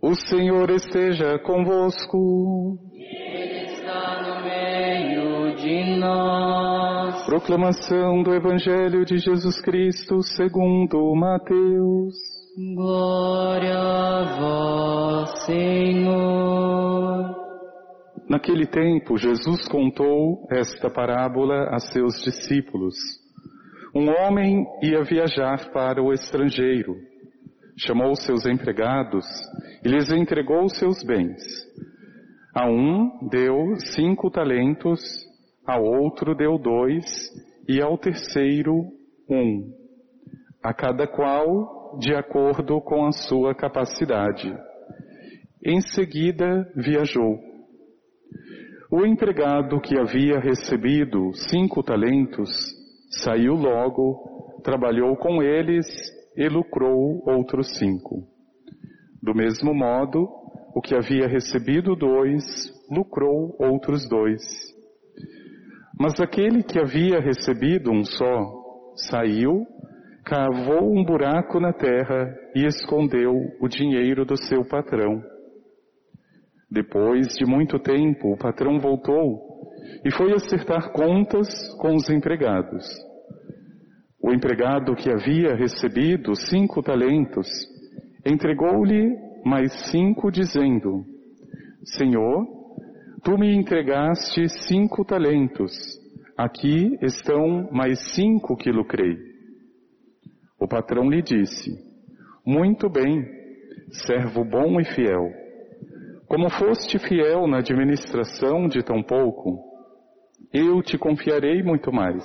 O Senhor esteja convosco. Ele está no meio de nós. Proclamação do Evangelho de Jesus Cristo segundo Mateus. Glória a vós, Senhor. Naquele tempo, Jesus contou esta parábola a seus discípulos. Um homem ia viajar para o estrangeiro. Chamou seus empregados e lhes entregou seus bens. A um deu cinco talentos, a outro deu dois e ao terceiro um, a cada qual de acordo com a sua capacidade. Em seguida viajou. O empregado que havia recebido cinco talentos saiu logo, trabalhou com eles e lucrou outros cinco. Do mesmo modo, o que havia recebido dois, lucrou outros dois. Mas aquele que havia recebido um só, saiu, cavou um buraco na terra e escondeu o dinheiro do seu patrão. Depois de muito tempo, o patrão voltou e foi acertar contas com os empregados. O empregado que havia recebido cinco talentos entregou-lhe mais cinco, dizendo: Senhor, tu me entregaste cinco talentos, aqui estão mais cinco que lucrei. O patrão lhe disse: Muito bem, servo bom e fiel. Como foste fiel na administração de tão pouco, eu te confiarei muito mais.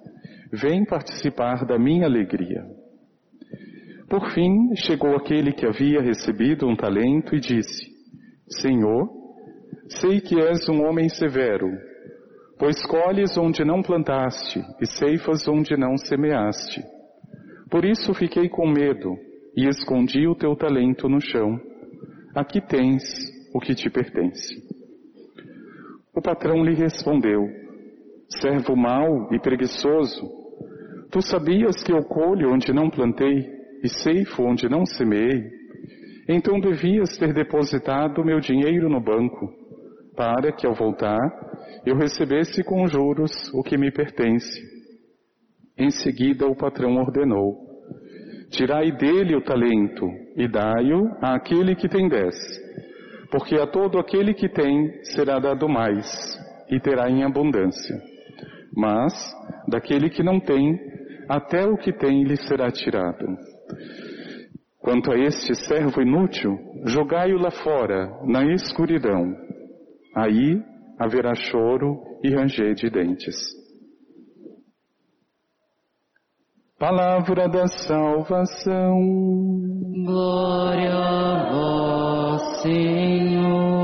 Vem participar da minha alegria. Por fim, chegou aquele que havia recebido um talento e disse: Senhor, sei que és um homem severo, pois colhes onde não plantaste e ceifas onde não semeaste. Por isso fiquei com medo e escondi o teu talento no chão. Aqui tens o que te pertence. O patrão lhe respondeu: Servo mau e preguiçoso, tu sabias que eu colho onde não plantei e ceifo onde não semeei? Então devias ter depositado meu dinheiro no banco, para que ao voltar eu recebesse com juros o que me pertence. Em seguida o patrão ordenou: Tirai dele o talento e dai-o àquele que tem dez porque a todo aquele que tem será dado mais e terá em abundância. Mas daquele que não tem, até o que tem lhe será tirado. Quanto a este servo inútil, jogai-o lá fora, na escuridão. Aí haverá choro e ranger de dentes. Palavra da salvação. Glória a vós, Senhor.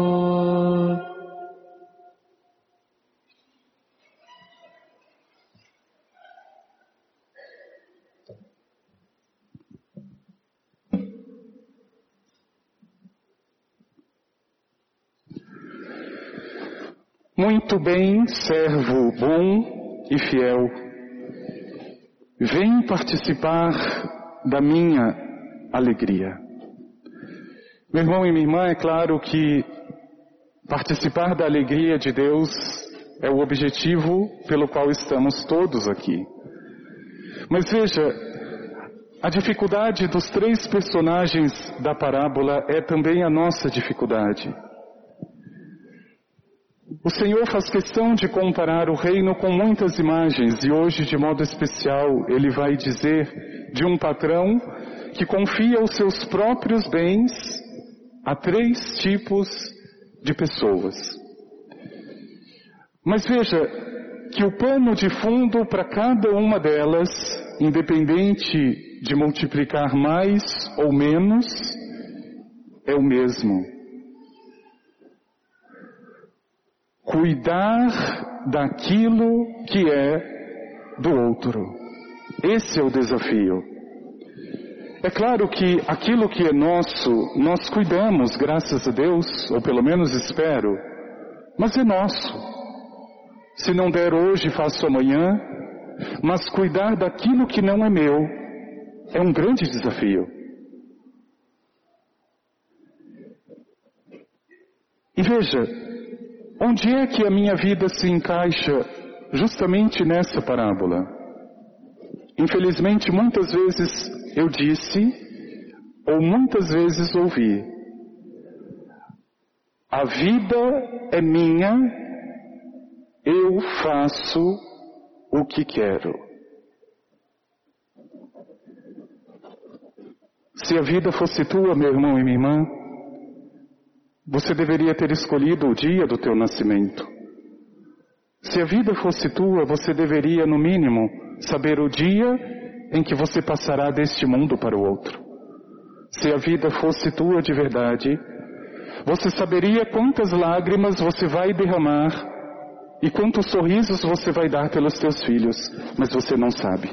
Muito bem, servo bom e fiel. Vem participar da minha alegria. Meu irmão e minha irmã, é claro que participar da alegria de Deus é o objetivo pelo qual estamos todos aqui. Mas veja, a dificuldade dos três personagens da parábola é também a nossa dificuldade. O Senhor faz questão de comparar o reino com muitas imagens e hoje, de modo especial, ele vai dizer de um patrão que confia os seus próprios bens a três tipos de pessoas. Mas veja que o pano de fundo para cada uma delas, independente de multiplicar mais ou menos, é o mesmo cuidar daquilo que é do outro. Esse é o desafio. É claro que aquilo que é nosso, nós cuidamos, graças a Deus, ou pelo menos espero, mas é nosso. Se não der hoje, faço amanhã, mas cuidar daquilo que não é meu é um grande desafio. E veja, onde é que a minha vida se encaixa justamente nessa parábola? Infelizmente, muitas vezes eu disse, ou muitas vezes ouvi, a vida é minha, eu faço o que quero. Se a vida fosse tua, meu irmão e minha irmã, você deveria ter escolhido o dia do teu nascimento. Se a vida fosse tua, você deveria, no mínimo, saber o dia em que você passará deste mundo para o outro. Se a vida fosse tua de verdade, você saberia quantas lágrimas você vai derramar e quantos sorrisos você vai dar pelos teus filhos, mas você não sabe.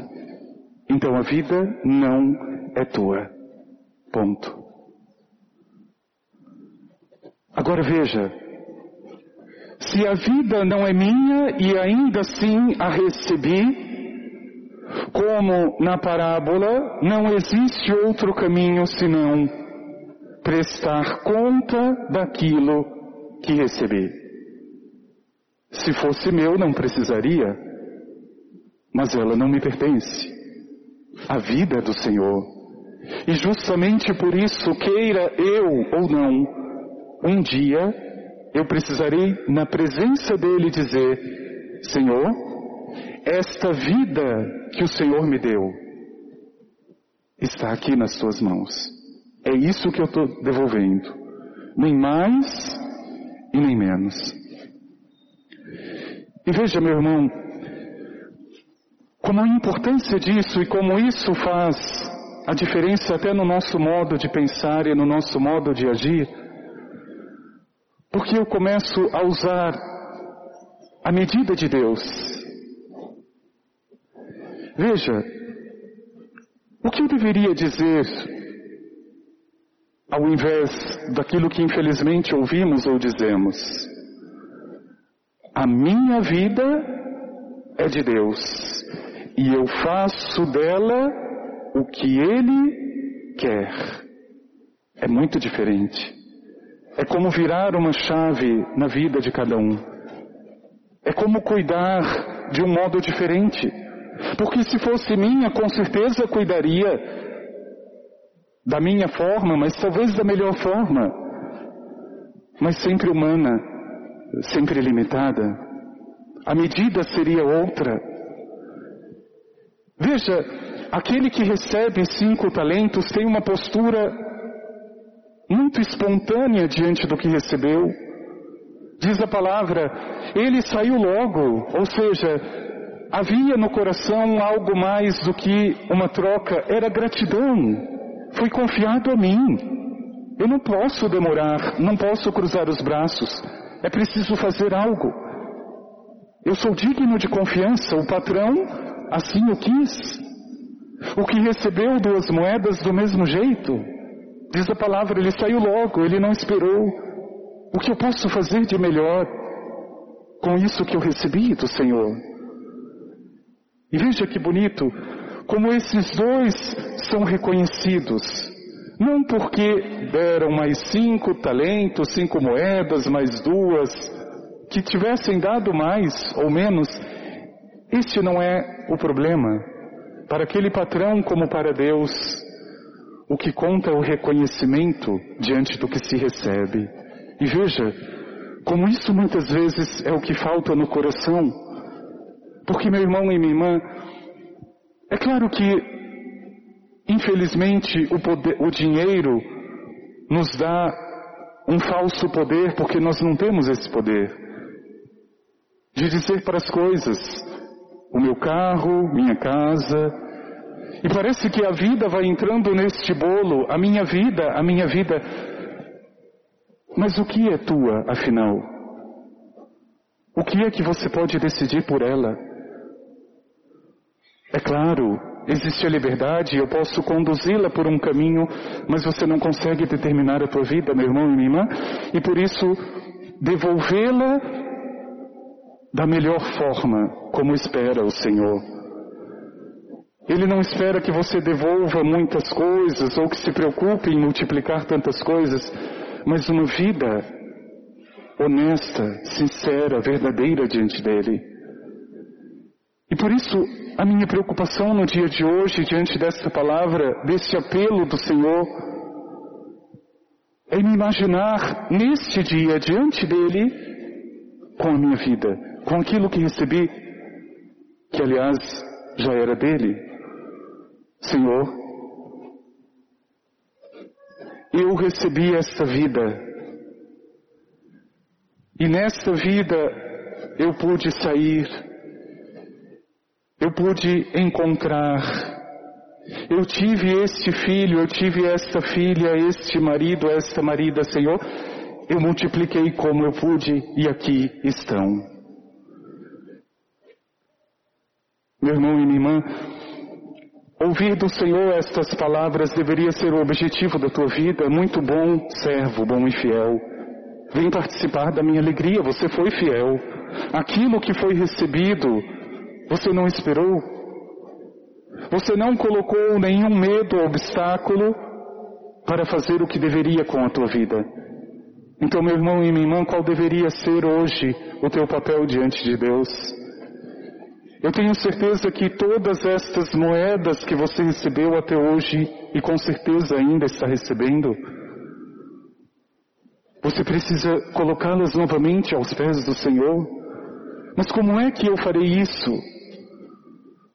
Então a vida não é tua. Ponto. Agora veja, se a vida não é minha e ainda assim a recebi, como na parábola, não existe outro caminho senão prestar conta daquilo que recebi. Se fosse meu, não precisaria, mas ela não me pertence. A vida é do Senhor. E justamente por isso, queira eu ou não, um dia eu precisarei, na presença dele, dizer: Senhor, esta vida que o Senhor me deu está aqui nas tuas mãos. É isso que eu estou devolvendo. Nem mais e nem menos. E veja, meu irmão, como a importância disso e como isso faz a diferença até no nosso modo de pensar e no nosso modo de agir. Porque eu começo a usar a medida de Deus. Veja, o que eu deveria dizer ao invés daquilo que infelizmente ouvimos ou dizemos? A minha vida é de Deus e eu faço dela o que Ele quer. É muito diferente. É como virar uma chave na vida de cada um. É como cuidar de um modo diferente. Porque se fosse minha, com certeza cuidaria da minha forma, mas talvez da melhor forma. Mas sempre humana, sempre limitada. A medida seria outra. Veja, aquele que recebe cinco talentos tem uma postura muito espontânea diante do que recebeu. Diz a palavra, ele saiu logo, ou seja, havia no coração algo mais do que uma troca, era gratidão. Foi confiado a mim. Eu não posso demorar, não posso cruzar os braços. É preciso fazer algo. Eu sou digno de confiança, o patrão assim o quis. O que recebeu duas moedas do mesmo jeito. Diz a palavra, ele saiu logo, ele não esperou. O que eu posso fazer de melhor com isso que eu recebi do Senhor? E veja que bonito, como esses dois são reconhecidos. Não porque deram mais cinco talentos, cinco moedas, mais duas, que tivessem dado mais ou menos, este não é o problema. Para aquele patrão como para Deus, o que conta é o reconhecimento diante do que se recebe. E veja, como isso muitas vezes é o que falta no coração. Porque, meu irmão e minha irmã, é claro que, infelizmente, o, poder, o dinheiro nos dá um falso poder, porque nós não temos esse poder. De dizer para as coisas, o meu carro, minha casa, e parece que a vida vai entrando neste bolo, a minha vida, a minha vida. Mas o que é tua, afinal? O que é que você pode decidir por ela? É claro, existe a liberdade, eu posso conduzi-la por um caminho, mas você não consegue determinar a tua vida, meu irmão e minha irmã, e por isso devolvê-la da melhor forma, como espera o Senhor. Ele não espera que você devolva muitas coisas ou que se preocupe em multiplicar tantas coisas, mas uma vida honesta, sincera, verdadeira diante dele. E por isso, a minha preocupação no dia de hoje, diante desta palavra, deste apelo do Senhor, é me imaginar neste dia, diante dele, com a minha vida, com aquilo que recebi, que aliás já era dele. Senhor, eu recebi esta vida. E nesta vida eu pude sair, eu pude encontrar, eu tive este filho, eu tive esta filha, este marido, esta marida, Senhor, eu multipliquei como eu pude e aqui estão. Meu irmão e minha irmã, Ouvir do Senhor estas palavras deveria ser o objetivo da tua vida. Muito bom, servo, bom e fiel. Vem participar da minha alegria, você foi fiel. Aquilo que foi recebido, você não esperou. Você não colocou nenhum medo ou obstáculo para fazer o que deveria com a tua vida. Então, meu irmão e minha irmã, qual deveria ser hoje o teu papel diante de Deus? Eu tenho certeza que todas estas moedas que você recebeu até hoje, e com certeza ainda está recebendo, você precisa colocá-las novamente aos pés do Senhor. Mas como é que eu farei isso?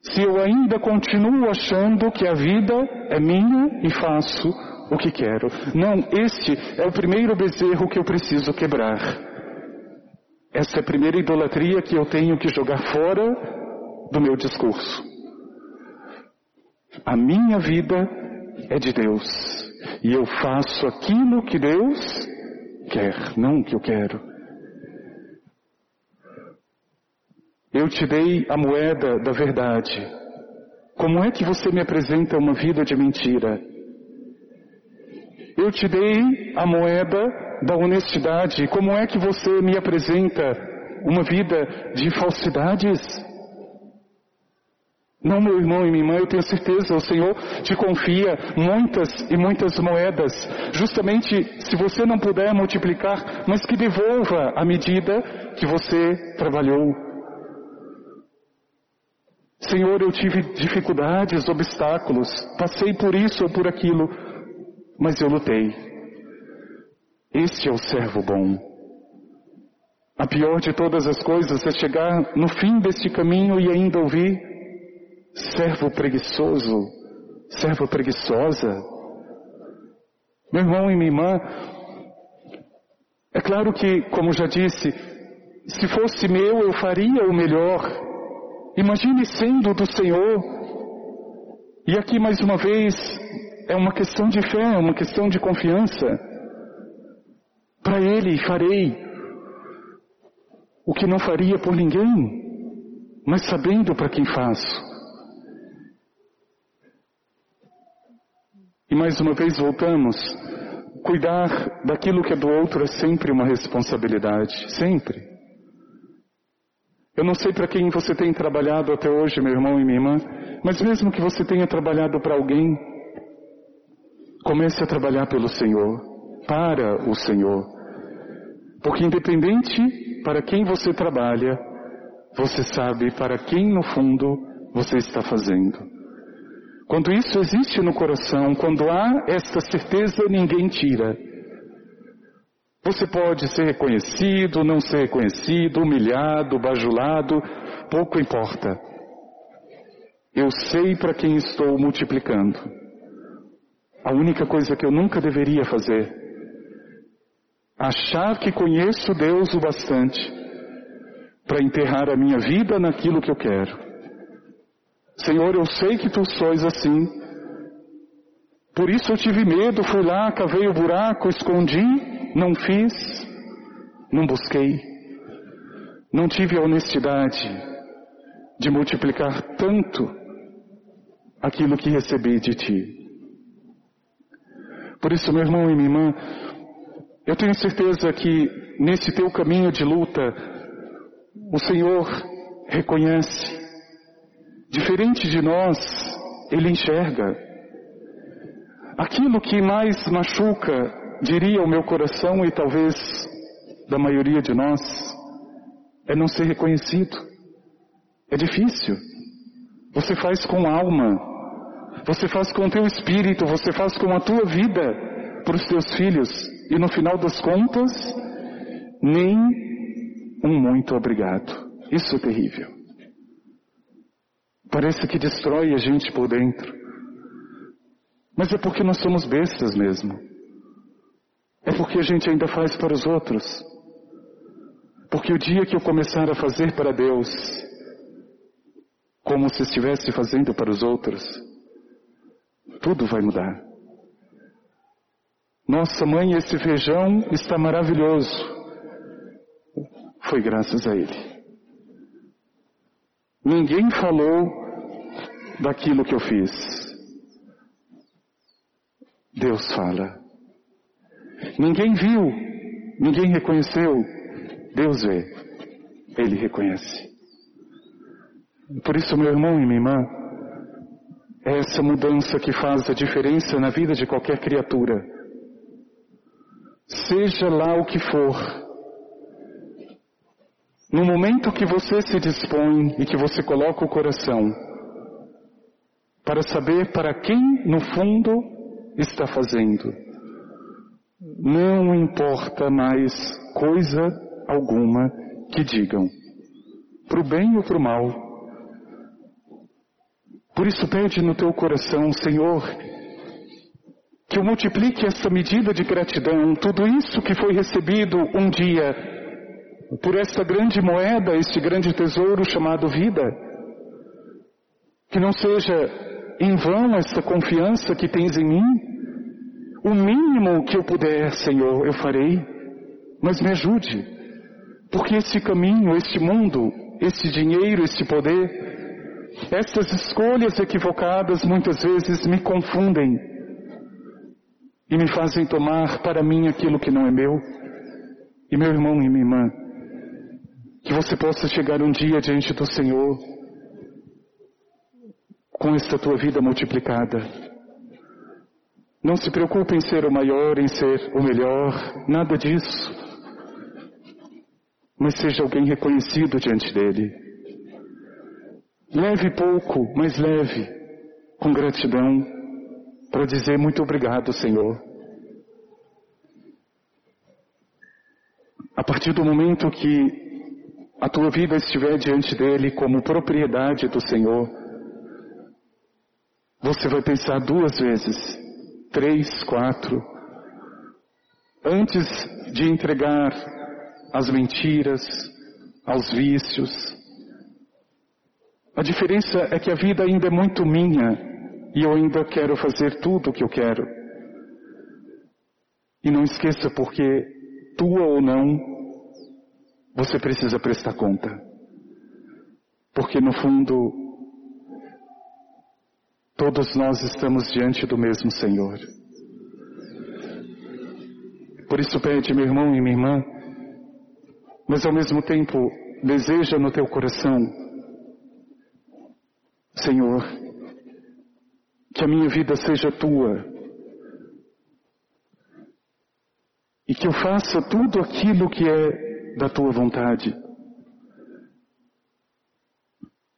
Se eu ainda continuo achando que a vida é minha e faço o que quero. Não, este é o primeiro bezerro que eu preciso quebrar. Essa é a primeira idolatria que eu tenho que jogar fora do meu discurso. A minha vida é de Deus e eu faço aquilo que Deus quer, não o que eu quero. Eu te dei a moeda da verdade. Como é que você me apresenta uma vida de mentira? Eu te dei a moeda da honestidade. Como é que você me apresenta uma vida de falsidades? Não, meu irmão e minha irmã, eu tenho certeza, o Senhor te confia muitas e muitas moedas, justamente se você não puder multiplicar, mas que devolva a medida que você trabalhou. Senhor, eu tive dificuldades, obstáculos, passei por isso ou por aquilo, mas eu lutei. Este é o servo bom. A pior de todas as coisas é chegar no fim deste caminho e ainda ouvir servo preguiçoso, servo preguiçosa. Meu irmão e minha irmã, é claro que, como já disse, se fosse meu eu faria o melhor. Imagine sendo do Senhor. E aqui mais uma vez é uma questão de fé, é uma questão de confiança. Para Ele farei o que não faria por ninguém, mas sabendo para quem faço. E mais uma vez voltamos. Cuidar daquilo que é do outro é sempre uma responsabilidade. Sempre. Eu não sei para quem você tem trabalhado até hoje, meu irmão e minha irmã, mas mesmo que você tenha trabalhado para alguém, comece a trabalhar pelo Senhor, para o Senhor. Porque independente para quem você trabalha, você sabe para quem no fundo você está fazendo. Quando isso existe no coração, quando há esta certeza, ninguém tira. Você pode ser reconhecido, não ser reconhecido, humilhado, bajulado, pouco importa. Eu sei para quem estou multiplicando. A única coisa que eu nunca deveria fazer, achar que conheço Deus o bastante para enterrar a minha vida naquilo que eu quero. Senhor, eu sei que tu sois assim. Por isso eu tive medo, fui lá, cavei o buraco, escondi, não fiz, não busquei. não tive a honestidade de multiplicar tanto aquilo que recebi de ti. Por isso, meu irmão e minha irmã, eu tenho certeza que nesse teu caminho de luta, o Senhor reconhece. Diferente de nós, Ele enxerga. Aquilo que mais machuca, diria o meu coração e talvez da maioria de nós, é não ser reconhecido. É difícil. Você faz com alma, você faz com o teu espírito, você faz com a tua vida para os teus filhos. E no final das contas, nem um muito obrigado. Isso é terrível. Parece que destrói a gente por dentro. Mas é porque nós somos bestas mesmo. É porque a gente ainda faz para os outros. Porque o dia que eu começar a fazer para Deus, como se estivesse fazendo para os outros, tudo vai mudar. Nossa mãe, esse feijão está maravilhoso. Foi graças a Ele. Ninguém falou daquilo que eu fiz. Deus fala. Ninguém viu, ninguém reconheceu, Deus vê, Ele reconhece. Por isso, meu irmão e minha irmã, é essa mudança que faz a diferença na vida de qualquer criatura. Seja lá o que for, no momento que você se dispõe e que você coloca o coração para saber para quem no fundo está fazendo, não importa mais coisa alguma que digam, para o bem ou para o mal. Por isso pede no teu coração, Senhor, que eu multiplique essa medida de gratidão, tudo isso que foi recebido um dia por esta grande moeda, este grande tesouro chamado vida. Que não seja em vão essa confiança que tens em mim. O mínimo que eu puder, Senhor, eu farei, mas me ajude. Porque esse caminho, este mundo, este dinheiro, este poder, essas escolhas equivocadas muitas vezes me confundem e me fazem tomar para mim aquilo que não é meu. E meu irmão e minha irmã, que você possa chegar um dia diante do Senhor com esta tua vida multiplicada. Não se preocupe em ser o maior, em ser o melhor, nada disso mas seja alguém reconhecido diante dele. Leve pouco, mas leve, com gratidão, para dizer muito obrigado, Senhor. A partir do momento que a tua vida estiver diante dele como propriedade do Senhor, você vai pensar duas vezes, três, quatro, antes de entregar às mentiras, aos vícios. A diferença é que a vida ainda é muito minha e eu ainda quero fazer tudo o que eu quero. E não esqueça, porque tua ou não, você precisa prestar conta. Porque no fundo, todos nós estamos diante do mesmo Senhor. Por isso pede, meu irmão e minha irmã, mas ao mesmo tempo deseja no teu coração, Senhor, que a minha vida seja tua e que eu faça tudo aquilo que é da tua vontade.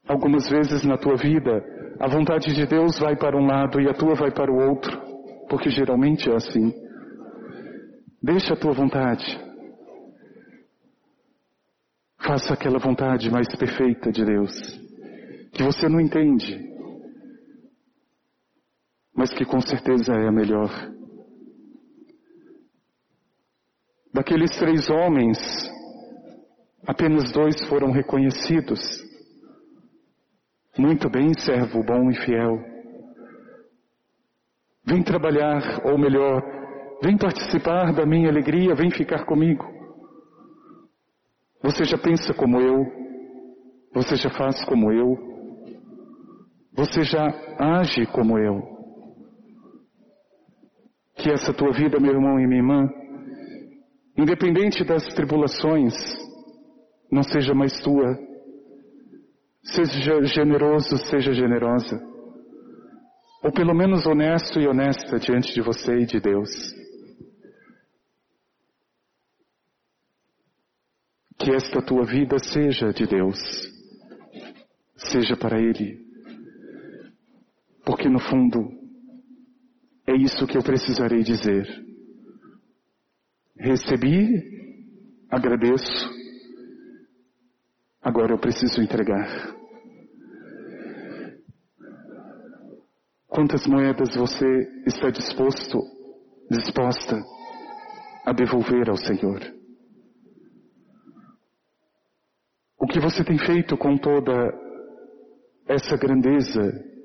Algumas vezes na tua vida, a vontade de Deus vai para um lado e a tua vai para o outro, porque geralmente é assim. Deixa a tua vontade. Faça aquela vontade mais perfeita de Deus, que você não entende, mas que com certeza é a melhor. Daqueles três homens, apenas dois foram reconhecidos. Muito bem, servo bom e fiel. Vem trabalhar, ou melhor, vem participar da minha alegria, vem ficar comigo. Você já pensa como eu? Você já faz como eu? Você já age como eu? Que essa tua vida, meu irmão e minha irmã, independente das tribulações, não seja mais tua. Seja generoso, seja generosa. Ou pelo menos honesto e honesta diante de você e de Deus. Que esta tua vida seja de Deus, seja para Ele, porque no fundo é isso que eu precisarei dizer. Recebi, agradeço, agora eu preciso entregar. Quantas moedas você está disposto, disposta a devolver ao Senhor? O que você tem feito com toda essa grandeza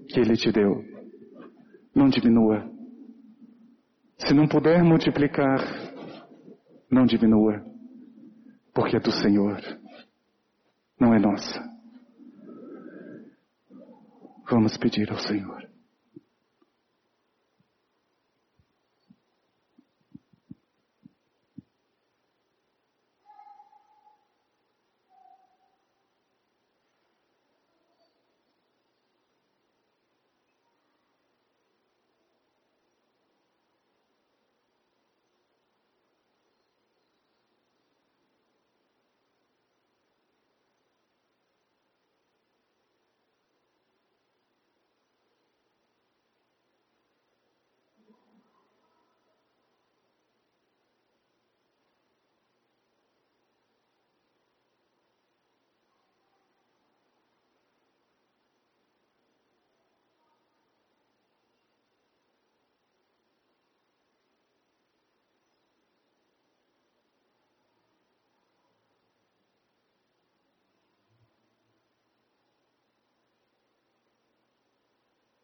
que Ele te deu? Não diminua. Se não puder multiplicar, não diminua, porque é do Senhor, não é nossa. Vamos pedir ao Senhor.